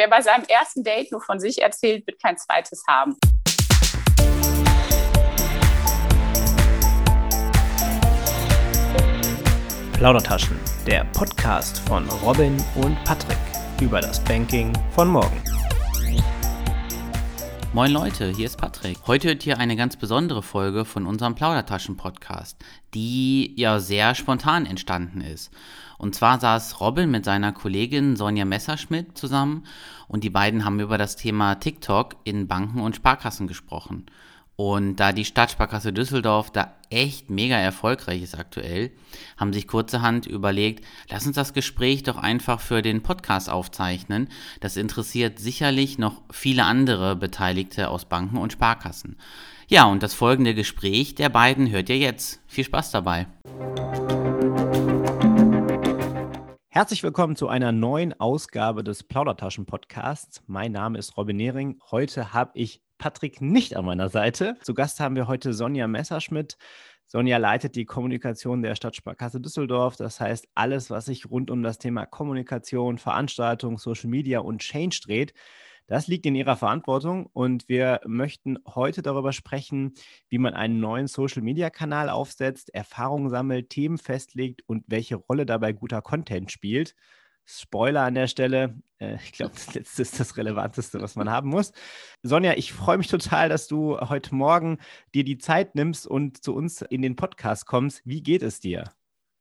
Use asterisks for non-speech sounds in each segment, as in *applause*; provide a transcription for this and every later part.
wer bei seinem ersten Date nur von sich erzählt, wird kein zweites haben. Plaudertaschen, der Podcast von Robin und Patrick über das Banking von morgen. Moin Leute, hier ist Patrick. Heute hört ihr eine ganz besondere Folge von unserem Plaudertaschen-Podcast, die ja sehr spontan entstanden ist. Und zwar saß Robin mit seiner Kollegin Sonja Messerschmidt zusammen und die beiden haben über das Thema TikTok in Banken und Sparkassen gesprochen. Und da die Stadtsparkasse Düsseldorf da echt mega erfolgreich ist aktuell, haben sich kurzerhand überlegt, lass uns das Gespräch doch einfach für den Podcast aufzeichnen. Das interessiert sicherlich noch viele andere Beteiligte aus Banken und Sparkassen. Ja, und das folgende Gespräch der beiden hört ihr jetzt. Viel Spaß dabei. Herzlich willkommen zu einer neuen Ausgabe des Plaudertaschen-Podcasts. Mein Name ist Robin Nehring. Heute habe ich Patrick nicht an meiner Seite. Zu Gast haben wir heute Sonja Messerschmidt. Sonja leitet die Kommunikation der Stadtsparkasse Düsseldorf. Das heißt, alles, was sich rund um das Thema Kommunikation, Veranstaltung, Social Media und Change dreht, das liegt in ihrer Verantwortung und wir möchten heute darüber sprechen, wie man einen neuen Social-Media-Kanal aufsetzt, Erfahrungen sammelt, Themen festlegt und welche Rolle dabei guter Content spielt. Spoiler an der Stelle. Äh, ich glaube, das letzte ist das Relevanteste, was man haben muss. Sonja, ich freue mich total, dass du heute Morgen dir die Zeit nimmst und zu uns in den Podcast kommst. Wie geht es dir?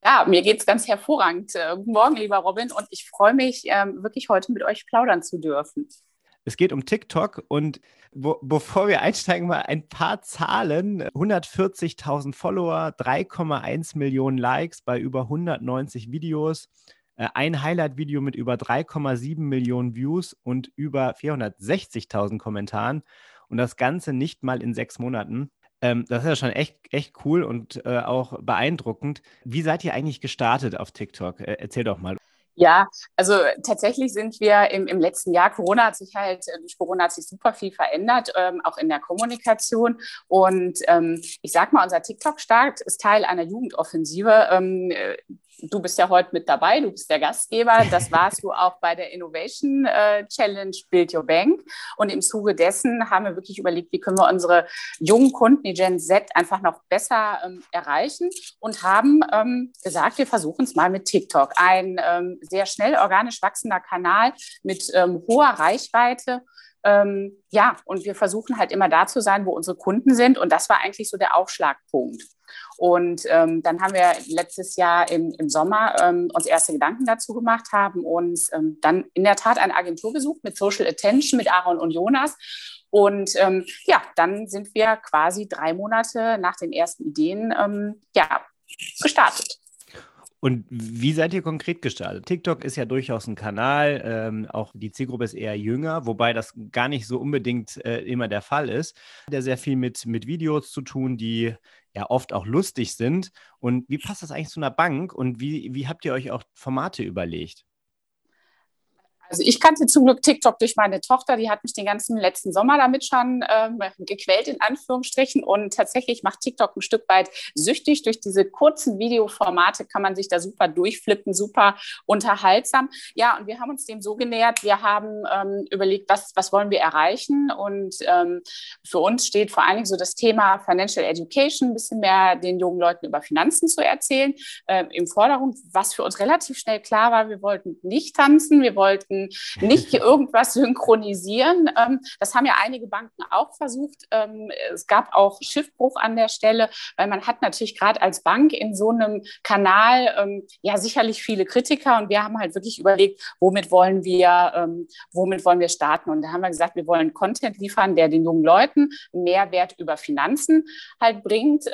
Ja, mir geht es ganz hervorragend. Äh, guten Morgen, lieber Robin, und ich freue mich, ähm, wirklich heute mit euch plaudern zu dürfen. Es geht um TikTok und wo, bevor wir einsteigen, mal ein paar Zahlen. 140.000 Follower, 3,1 Millionen Likes bei über 190 Videos. Äh, ein Highlight-Video mit über 3,7 Millionen Views und über 460.000 Kommentaren und das Ganze nicht mal in sechs Monaten. Ähm, das ist ja schon echt, echt cool und äh, auch beeindruckend. Wie seid ihr eigentlich gestartet auf TikTok? Äh, erzähl doch mal. Ja, also tatsächlich sind wir im, im letzten Jahr, Corona hat sich halt, äh, durch Corona hat sich super viel verändert, ähm, auch in der Kommunikation. Und ähm, ich sag mal, unser TikTok-Start ist Teil einer Jugendoffensive. Ähm, äh, du bist ja heute mit dabei, du bist der Gastgeber. Das warst du auch bei der Innovation äh, Challenge Build Your Bank. Und im Zuge dessen haben wir wirklich überlegt, wie können wir unsere jungen Kunden, die Gen Z, einfach noch besser ähm, erreichen und haben ähm, gesagt, wir versuchen es mal mit TikTok. Ein ähm, sehr schnell organisch wachsender Kanal mit ähm, hoher Reichweite. Ähm, ja, und wir versuchen halt immer da zu sein, wo unsere Kunden sind. Und das war eigentlich so der Aufschlagpunkt. Und ähm, dann haben wir letztes Jahr im, im Sommer ähm, uns erste Gedanken dazu gemacht, haben uns ähm, dann in der Tat eine Agentur gesucht mit Social Attention, mit Aaron und Jonas. Und ähm, ja, dann sind wir quasi drei Monate nach den ersten Ideen ähm, ja, gestartet. Und wie seid ihr konkret gestartet? TikTok ist ja durchaus ein Kanal, ähm, auch die Zielgruppe ist eher jünger, wobei das gar nicht so unbedingt äh, immer der Fall ist. Der sehr viel mit, mit Videos zu tun, die ja oft auch lustig sind. Und wie passt das eigentlich zu einer Bank und wie, wie habt ihr euch auch Formate überlegt? Also ich kannte zum Glück TikTok durch meine Tochter, die hat mich den ganzen letzten Sommer damit schon ähm, gequält, in Anführungsstrichen. Und tatsächlich macht TikTok ein Stück weit süchtig. Durch diese kurzen Videoformate kann man sich da super durchflippen, super unterhaltsam. Ja, und wir haben uns dem so genähert, wir haben ähm, überlegt, was, was wollen wir erreichen. Und ähm, für uns steht vor allen Dingen so das Thema Financial Education, ein bisschen mehr den jungen Leuten über Finanzen zu erzählen, äh, im Vordergrund, was für uns relativ schnell klar war, wir wollten nicht tanzen, wir wollten *laughs* nicht irgendwas synchronisieren. Ähm, das haben ja einige Banken auch versucht. Ähm, es gab auch Schiffbruch an der Stelle, weil man hat natürlich gerade als Bank in so einem Kanal ähm, ja sicherlich viele Kritiker und wir haben halt wirklich überlegt, womit wollen wir, womit wollen wir starten? Und da haben wir gesagt, wir wollen Content liefern, der den jungen Leuten Mehrwert über Finanzen halt bringt,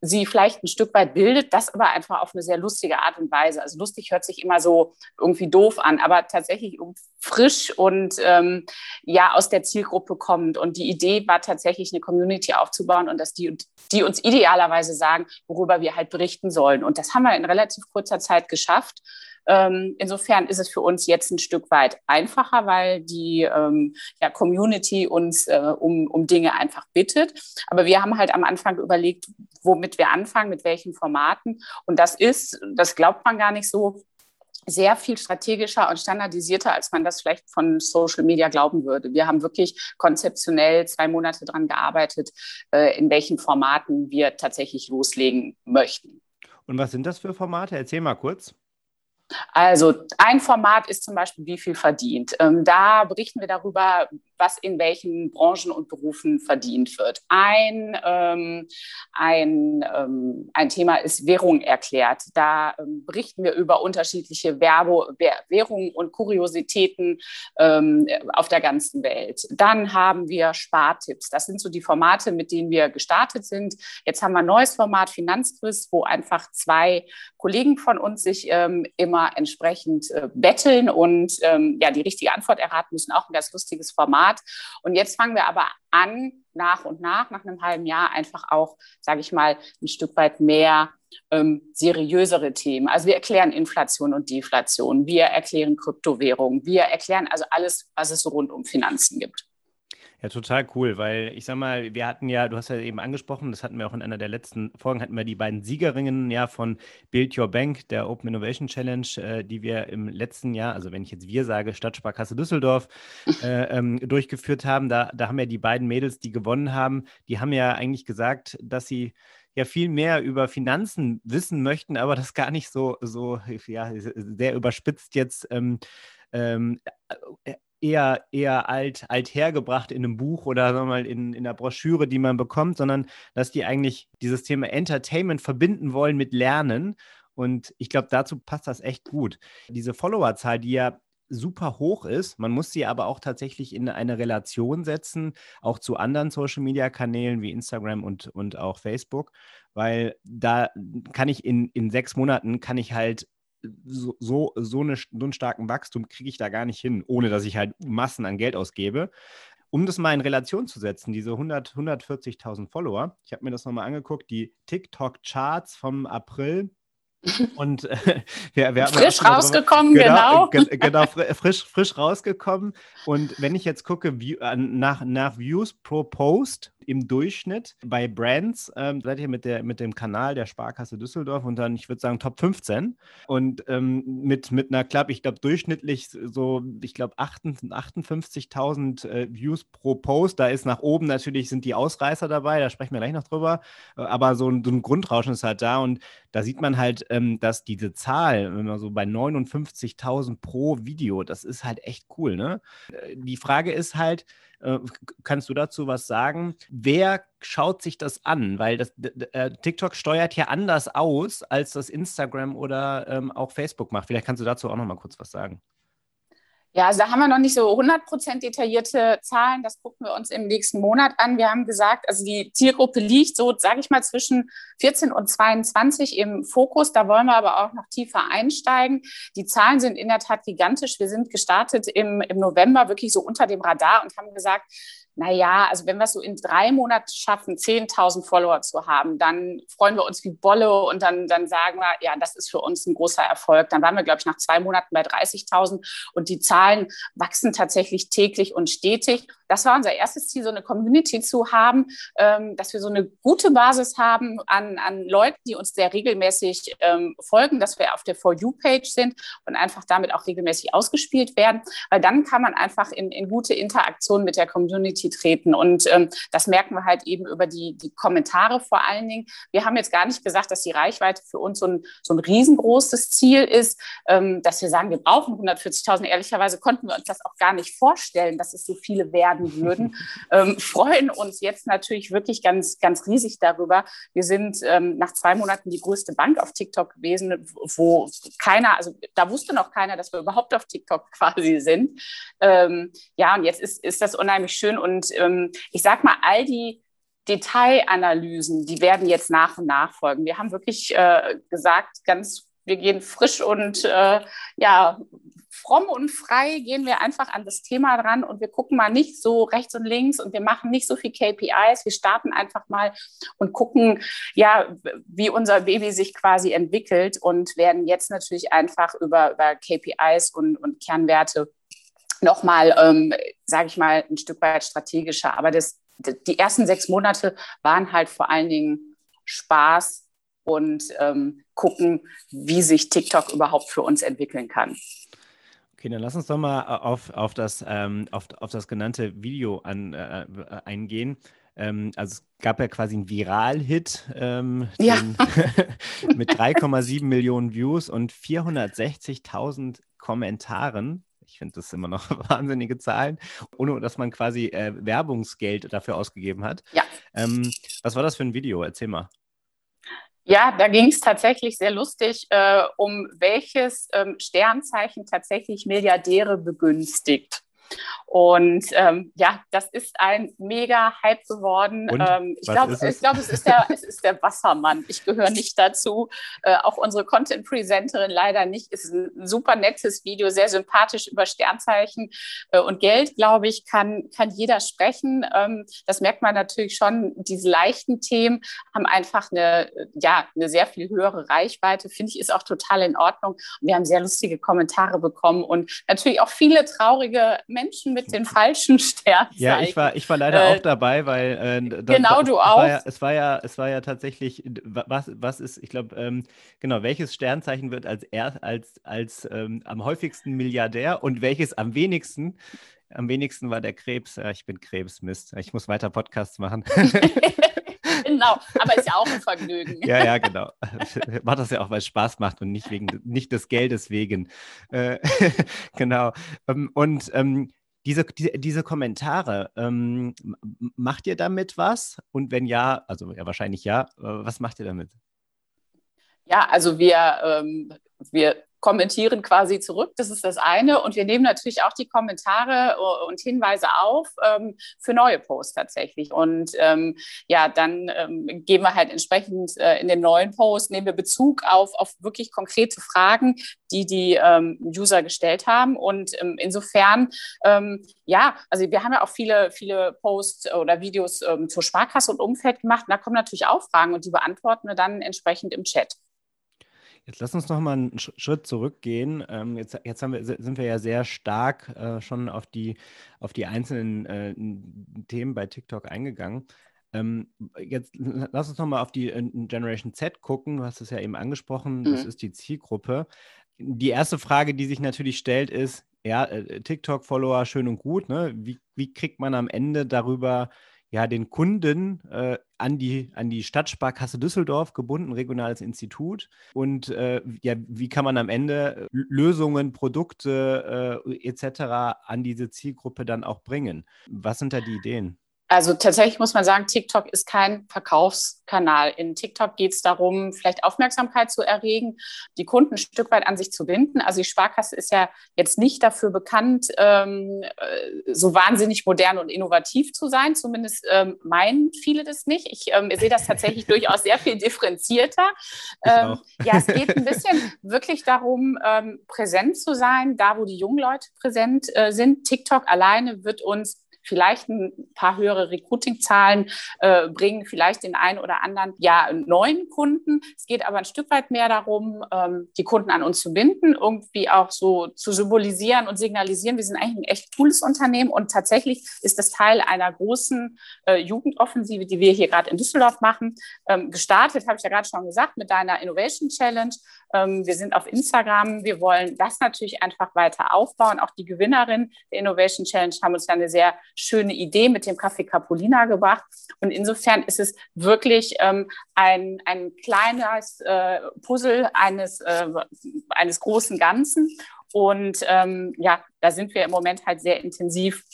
sie vielleicht ein Stück weit bildet, das aber einfach auf eine sehr lustige Art und Weise. Also lustig hört sich immer so irgendwie doof an, aber tatsächlich wirklich frisch und ähm, ja aus der Zielgruppe kommt. Und die Idee war tatsächlich eine Community aufzubauen und dass die, die uns idealerweise sagen, worüber wir halt berichten sollen. Und das haben wir in relativ kurzer Zeit geschafft. Ähm, insofern ist es für uns jetzt ein Stück weit einfacher, weil die ähm, ja, Community uns äh, um, um Dinge einfach bittet. Aber wir haben halt am Anfang überlegt, womit wir anfangen, mit welchen Formaten. Und das ist, das glaubt man gar nicht so, sehr viel strategischer und standardisierter, als man das vielleicht von Social Media glauben würde. Wir haben wirklich konzeptionell zwei Monate daran gearbeitet, äh, in welchen Formaten wir tatsächlich loslegen möchten. Und was sind das für Formate? Erzähl mal kurz. Also ein Format ist zum Beispiel, wie viel verdient. Ähm, da berichten wir darüber, was in welchen Branchen und Berufen verdient wird. Ein, ähm, ein, ähm, ein Thema ist Währung erklärt. Da ähm, berichten wir über unterschiedliche Werbo, Währungen und Kuriositäten ähm, auf der ganzen Welt. Dann haben wir Spartipps. Das sind so die Formate, mit denen wir gestartet sind. Jetzt haben wir ein neues Format, Finanzquiz, wo einfach zwei Kollegen von uns sich ähm, immer entsprechend äh, betteln und ähm, ja, die richtige Antwort erraten müssen. Auch ein ganz lustiges Format. Format. Und jetzt fangen wir aber an, nach und nach, nach einem halben Jahr, einfach auch, sage ich mal, ein Stück weit mehr ähm, seriösere Themen. Also wir erklären Inflation und Deflation, wir erklären Kryptowährungen, wir erklären also alles, was es so rund um Finanzen gibt. Ja, total cool, weil ich sag mal, wir hatten ja, du hast ja eben angesprochen, das hatten wir auch in einer der letzten Folgen, hatten wir die beiden Siegerinnen ja von Build Your Bank, der Open Innovation Challenge, äh, die wir im letzten Jahr, also wenn ich jetzt wir sage, Stadtsparkasse Düsseldorf, *laughs* äh, ähm, durchgeführt haben. Da, da haben ja die beiden Mädels, die gewonnen haben, die haben ja eigentlich gesagt, dass sie ja viel mehr über Finanzen wissen möchten, aber das gar nicht so, so ja, sehr überspitzt jetzt ähm, ähm, äh, eher, eher alt, alt hergebracht in einem Buch oder sagen mal in, in einer Broschüre, die man bekommt, sondern dass die eigentlich dieses Thema Entertainment verbinden wollen mit Lernen. Und ich glaube, dazu passt das echt gut. Diese Followerzahl, die ja super hoch ist. Man muss sie aber auch tatsächlich in eine Relation setzen, auch zu anderen Social-Media-Kanälen wie Instagram und, und auch Facebook, weil da kann ich in, in sechs Monaten, kann ich halt so, so, so, eine, so einen starken Wachstum kriege ich da gar nicht hin, ohne dass ich halt Massen an Geld ausgebe. Um das mal in Relation zu setzen, diese 100, 140.000 Follower, ich habe mir das nochmal angeguckt, die TikTok-Charts vom April *laughs* und äh, wir, wir frisch rausgekommen, genau. Genau, genau frisch, frisch rausgekommen. Und wenn ich jetzt gucke, wie, nach, nach Views pro Post, im Durchschnitt bei Brands ähm, seid ihr mit, der, mit dem Kanal der Sparkasse Düsseldorf und dann, ich würde sagen, Top 15. Und ähm, mit, mit einer Club, ich glaube, durchschnittlich so, ich glaube, 58.000 äh, Views pro Post. Da ist nach oben natürlich, sind die Ausreißer dabei, da sprechen wir gleich noch drüber. Äh, aber so ein, so ein Grundrauschen ist halt da und da sieht man halt, ähm, dass diese Zahl, wenn man so bei 59.000 pro Video, das ist halt echt cool. Ne? Äh, die Frage ist halt, kannst du dazu was sagen? Wer schaut sich das an? Weil das, äh, TikTok steuert ja anders aus, als das Instagram oder ähm, auch Facebook macht. Vielleicht kannst du dazu auch noch mal kurz was sagen. Ja, also da haben wir noch nicht so 100% detaillierte Zahlen. Das gucken wir uns im nächsten Monat an. Wir haben gesagt, also die Zielgruppe liegt so, sage ich mal, zwischen 14 und 22 im Fokus. Da wollen wir aber auch noch tiefer einsteigen. Die Zahlen sind in der Tat gigantisch. Wir sind gestartet im, im November wirklich so unter dem Radar und haben gesagt, naja, also wenn wir es so in drei Monaten schaffen, 10.000 Follower zu haben, dann freuen wir uns wie Bolle und dann, dann sagen wir, ja, das ist für uns ein großer Erfolg. Dann waren wir, glaube ich, nach zwei Monaten bei 30.000 und die Zahlen wachsen tatsächlich täglich und stetig. Das war unser erstes Ziel, so eine Community zu haben, ähm, dass wir so eine gute Basis haben an, an Leuten, die uns sehr regelmäßig ähm, folgen, dass wir auf der For You-Page sind und einfach damit auch regelmäßig ausgespielt werden, weil dann kann man einfach in, in gute Interaktion mit der Community treten. Und ähm, das merken wir halt eben über die, die Kommentare vor allen Dingen. Wir haben jetzt gar nicht gesagt, dass die Reichweite für uns so ein, so ein riesengroßes Ziel ist, ähm, dass wir sagen, wir brauchen 140.000. Ehrlicherweise konnten wir uns das auch gar nicht vorstellen, dass es so viele werden würden. ähm, freuen uns jetzt natürlich wirklich ganz, ganz riesig darüber. Wir sind ähm, nach zwei Monaten die größte Bank auf TikTok gewesen, wo keiner, also da wusste noch keiner, dass wir überhaupt auf TikTok *laughs* quasi sind. Ähm, ja, und jetzt ist, ist das unheimlich schön und ähm, ich sage mal, all die Detailanalysen, die werden jetzt nach und nach folgen. Wir haben wirklich äh, gesagt, ganz, wir gehen frisch und äh, ja, fromm und frei gehen wir einfach an das Thema dran und wir gucken mal nicht so rechts und links und wir machen nicht so viel KPIs. Wir starten einfach mal und gucken, ja, wie unser Baby sich quasi entwickelt und werden jetzt natürlich einfach über, über KPIs und, und Kernwerte nochmal, ähm, sage ich mal, ein Stück weit strategischer. Aber das, die ersten sechs Monate waren halt vor allen Dingen Spaß und ähm, gucken, wie sich TikTok überhaupt für uns entwickeln kann. Okay, dann lass uns doch mal auf, auf, das, ähm, auf, auf das genannte Video an, äh, eingehen. Ähm, also es gab ja quasi einen Viral-Hit ähm, ja. *laughs* mit 3,7 Millionen Views und 460.000 Kommentaren. Ich finde das immer noch *laughs* wahnsinnige Zahlen, ohne dass man quasi äh, Werbungsgeld dafür ausgegeben hat. Ja. Ähm, was war das für ein Video? Erzähl mal. Ja, da ging es tatsächlich sehr lustig, äh, um welches ähm, Sternzeichen tatsächlich Milliardäre begünstigt. Und ähm, ja, das ist ein mega Hype geworden. Ähm, ich glaube, glaub, es, ist der, es ist der Wassermann. Ich gehöre nicht dazu. Äh, auch unsere Content-Presenterin leider nicht. Ist ein super nettes Video, sehr sympathisch über Sternzeichen äh, und Geld, glaube ich, kann, kann jeder sprechen. Ähm, das merkt man natürlich schon. Diese leichten Themen haben einfach eine, ja, eine sehr viel höhere Reichweite. Finde ich, ist auch total in Ordnung. Und wir haben sehr lustige Kommentare bekommen und natürlich auch viele traurige Menschen mit den falschen Sternen. Ja, ich war, ich war leider äh, auch dabei, weil äh, da, genau du auch. Ja, es war ja, es war ja tatsächlich, was, was ist, ich glaube, ähm, genau, welches Sternzeichen wird als er, als, als ähm, am häufigsten Milliardär und welches am wenigsten? Am wenigsten war der Krebs. Ja, ich bin Krebs, Mist. Ich muss weiter Podcasts machen. *laughs* genau, aber ist ja auch ein Vergnügen. ja, ja, genau. *laughs* Macht das ja auch, weil es Spaß macht und nicht, wegen, nicht des Geldes wegen. Äh, *laughs* genau. Ähm, und ähm, diese, diese, diese Kommentare, ähm, macht ihr damit was? Und wenn ja, also ja, wahrscheinlich ja, äh, was macht ihr damit? Ja, also wir, ähm, wir kommentieren quasi zurück. Das ist das eine. Und wir nehmen natürlich auch die Kommentare äh, und Hinweise auf ähm, für neue Posts tatsächlich. Und ähm, ja, dann ähm, geben wir halt entsprechend äh, in den neuen Posts, nehmen wir Bezug auf, auf wirklich konkrete Fragen, die die ähm, User gestellt haben. Und ähm, insofern, ähm, ja, also wir haben ja auch viele, viele Posts oder Videos zur Sparkasse und Umfeld gemacht. Und da kommen natürlich auch Fragen und die beantworten wir dann entsprechend im Chat. Jetzt lass uns noch mal einen Schritt zurückgehen. Ähm, jetzt jetzt wir, sind wir ja sehr stark äh, schon auf die, auf die einzelnen äh, Themen bei TikTok eingegangen. Ähm, jetzt lass uns noch mal auf die äh, Generation Z gucken. Du hast es ja eben angesprochen, mhm. das ist die Zielgruppe. Die erste Frage, die sich natürlich stellt, ist, ja, äh, TikTok-Follower schön und gut, ne? Wie, wie kriegt man am Ende darüber ja, den Kunden äh, an, die, an die Stadtsparkasse Düsseldorf gebunden, regionales Institut. Und äh, ja, wie kann man am Ende Lösungen, Produkte äh, etc. an diese Zielgruppe dann auch bringen? Was sind da die Ideen? Also tatsächlich muss man sagen, TikTok ist kein Verkaufskanal. In TikTok geht es darum, vielleicht Aufmerksamkeit zu erregen, die Kunden ein Stück weit an sich zu binden. Also die Sparkasse ist ja jetzt nicht dafür bekannt, ähm, äh, so wahnsinnig modern und innovativ zu sein. Zumindest ähm, meinen viele das nicht. Ich ähm, sehe das tatsächlich *laughs* durchaus sehr viel differenzierter. Ähm, *laughs* ja, es geht ein bisschen wirklich darum, ähm, präsent zu sein, da wo die jungen Leute präsent äh, sind. TikTok alleine wird uns vielleicht ein paar höhere Recruiting-Zahlen äh, bringen, vielleicht den einen oder anderen ja neuen Kunden. Es geht aber ein Stück weit mehr darum, ähm, die Kunden an uns zu binden, irgendwie auch so zu symbolisieren und signalisieren, wir sind eigentlich ein echt cooles Unternehmen und tatsächlich ist das Teil einer großen äh, Jugendoffensive, die wir hier gerade in Düsseldorf machen. Ähm, gestartet, habe ich ja gerade schon gesagt, mit deiner Innovation Challenge. Ähm, wir sind auf Instagram. Wir wollen das natürlich einfach weiter aufbauen. Auch die Gewinnerin der Innovation Challenge haben uns ja eine sehr schöne Idee mit dem Kaffee Capolina gebracht. Und insofern ist es wirklich ähm, ein, ein kleines äh, Puzzle eines, äh, eines großen Ganzen. Und ähm, ja, da sind wir im Moment halt sehr intensiv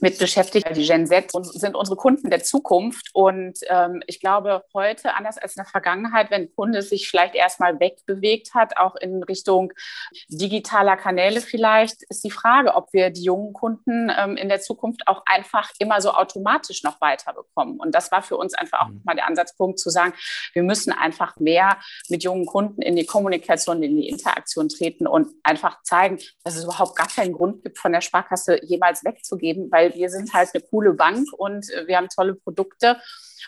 mit beschäftigt. Die Gen Z sind unsere Kunden der Zukunft. Und ähm, ich glaube, heute, anders als in der Vergangenheit, wenn ein Kunde sich vielleicht erstmal wegbewegt hat, auch in Richtung digitaler Kanäle vielleicht, ist die Frage, ob wir die jungen Kunden ähm, in der Zukunft auch einfach immer so automatisch noch weiterbekommen. Und das war für uns einfach auch mhm. mal der Ansatzpunkt zu sagen, wir müssen einfach mehr mit jungen Kunden in die Kommunikation, in die Interaktion treten und einfach zeigen, dass es überhaupt gar keinen Grund gibt, von der Sparkasse jemals wegzugeben, weil weil wir sind halt eine coole Bank und äh, wir haben tolle Produkte.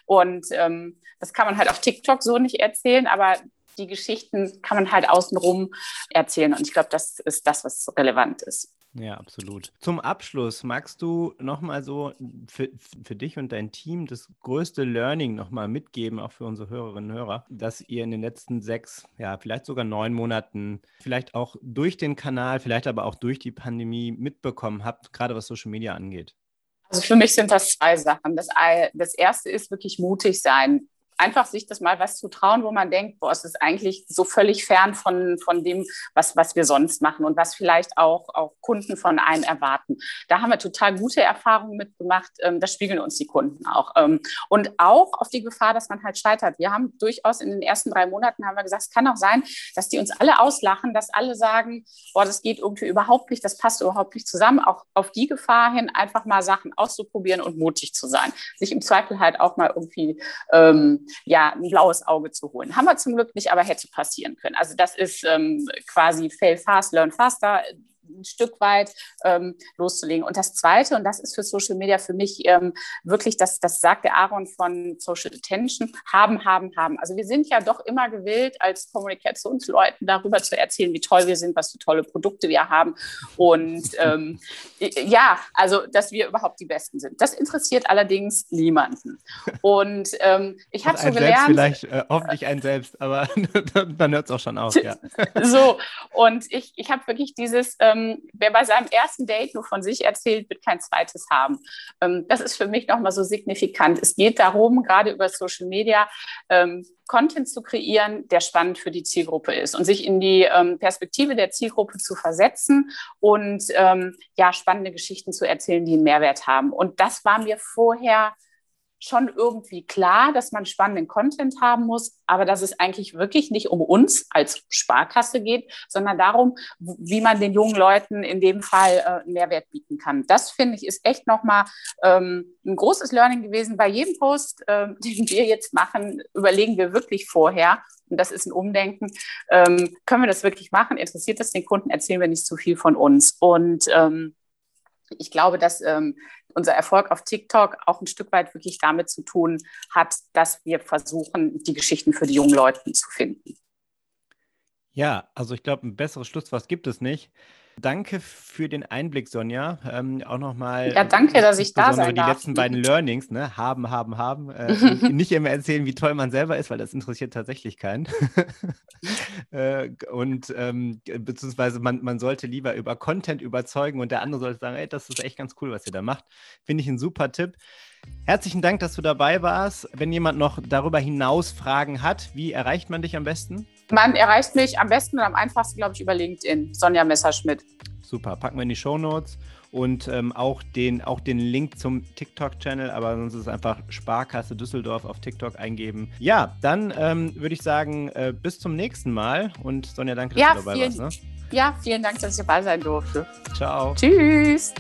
Und ähm, das kann man halt auf TikTok so nicht erzählen, aber die Geschichten kann man halt außenrum erzählen. Und ich glaube, das ist das, was relevant ist. Ja, absolut. Zum Abschluss, magst du nochmal so für, für dich und dein Team das größte Learning nochmal mitgeben, auch für unsere Hörerinnen und Hörer, dass ihr in den letzten sechs, ja, vielleicht sogar neun Monaten, vielleicht auch durch den Kanal, vielleicht aber auch durch die Pandemie mitbekommen habt, gerade was Social Media angeht? Also für mich sind das zwei Sachen. Das, das erste ist wirklich mutig sein einfach sich das mal was zu trauen, wo man denkt, boah, es ist eigentlich so völlig fern von, von dem, was, was wir sonst machen und was vielleicht auch, auch Kunden von einem erwarten. Da haben wir total gute Erfahrungen mitgemacht. Ähm, das spiegeln uns die Kunden auch. Ähm, und auch auf die Gefahr, dass man halt scheitert. Wir haben durchaus in den ersten drei Monaten haben wir gesagt, es kann auch sein, dass die uns alle auslachen, dass alle sagen, boah, das geht irgendwie überhaupt nicht, das passt überhaupt nicht zusammen. Auch auf die Gefahr hin, einfach mal Sachen auszuprobieren und mutig zu sein. Sich im Zweifel halt auch mal irgendwie ähm, ja, ein blaues Auge zu holen. Haben wir zum Glück nicht, aber hätte passieren können. Also das ist ähm, quasi fail fast, learn faster ein Stück weit ähm, loszulegen. Und das Zweite, und das ist für Social Media für mich ähm, wirklich, das, das sagt der Aaron von Social Attention, haben, haben, haben. Also wir sind ja doch immer gewillt, als Kommunikationsleuten darüber zu erzählen, wie toll wir sind, was für tolle Produkte wir haben. Und ähm, ja, also, dass wir überhaupt die Besten sind. Das interessiert allerdings niemanden. Und ähm, ich habe so gelernt. Vielleicht, äh, hoffentlich einen selbst, aber *laughs* dann hört es auch schon auf. Ja. *laughs* so, und ich, ich habe wirklich dieses, ähm, ähm, wer bei seinem ersten Date nur von sich erzählt, wird kein zweites haben. Ähm, das ist für mich nochmal so signifikant. Es geht darum, gerade über Social Media, ähm, Content zu kreieren, der spannend für die Zielgruppe ist und sich in die ähm, Perspektive der Zielgruppe zu versetzen und ähm, ja, spannende Geschichten zu erzählen, die einen Mehrwert haben. Und das war mir vorher schon irgendwie klar, dass man spannenden Content haben muss, aber dass es eigentlich wirklich nicht um uns als Sparkasse geht, sondern darum, wie man den jungen Leuten in dem Fall äh, Mehrwert bieten kann. Das finde ich ist echt nochmal ähm, ein großes Learning gewesen. Bei jedem Post, äh, *laughs* den wir jetzt machen, überlegen wir wirklich vorher, und das ist ein Umdenken, ähm, können wir das wirklich machen? Interessiert das den Kunden? Erzählen wir nicht zu viel von uns? Und ähm, ich glaube, dass ähm, unser Erfolg auf TikTok auch ein Stück weit wirklich damit zu tun hat, dass wir versuchen, die Geschichten für die jungen Leute zu finden. Ja, also ich glaube, ein besseres Schlusswort gibt es nicht. Danke für den Einblick, Sonja. Ähm, auch nochmal. Ja, danke, dass ich da sein die darf. letzten beiden Learnings, ne? Haben, haben, haben. Äh, *laughs* nicht immer erzählen, wie toll man selber ist, weil das interessiert tatsächlich keinen. *laughs* äh, und ähm, beziehungsweise man, man sollte lieber über Content überzeugen und der andere sollte sagen, ey, das ist echt ganz cool, was ihr da macht. Finde ich ein super Tipp. Herzlichen Dank, dass du dabei warst. Wenn jemand noch darüber hinaus Fragen hat, wie erreicht man dich am besten? Man erreicht mich am besten und am einfachsten, glaube ich, über LinkedIn. Sonja Messerschmidt. Super, packen wir in die Show Notes und ähm, auch, den, auch den Link zum TikTok-Channel, aber sonst ist es einfach Sparkasse Düsseldorf auf TikTok eingeben. Ja, dann ähm, würde ich sagen, äh, bis zum nächsten Mal und Sonja, danke, dass ja, du dabei vielen, warst. Ne? Ja, vielen Dank, dass ich dabei sein durfte. Ciao. Tschüss.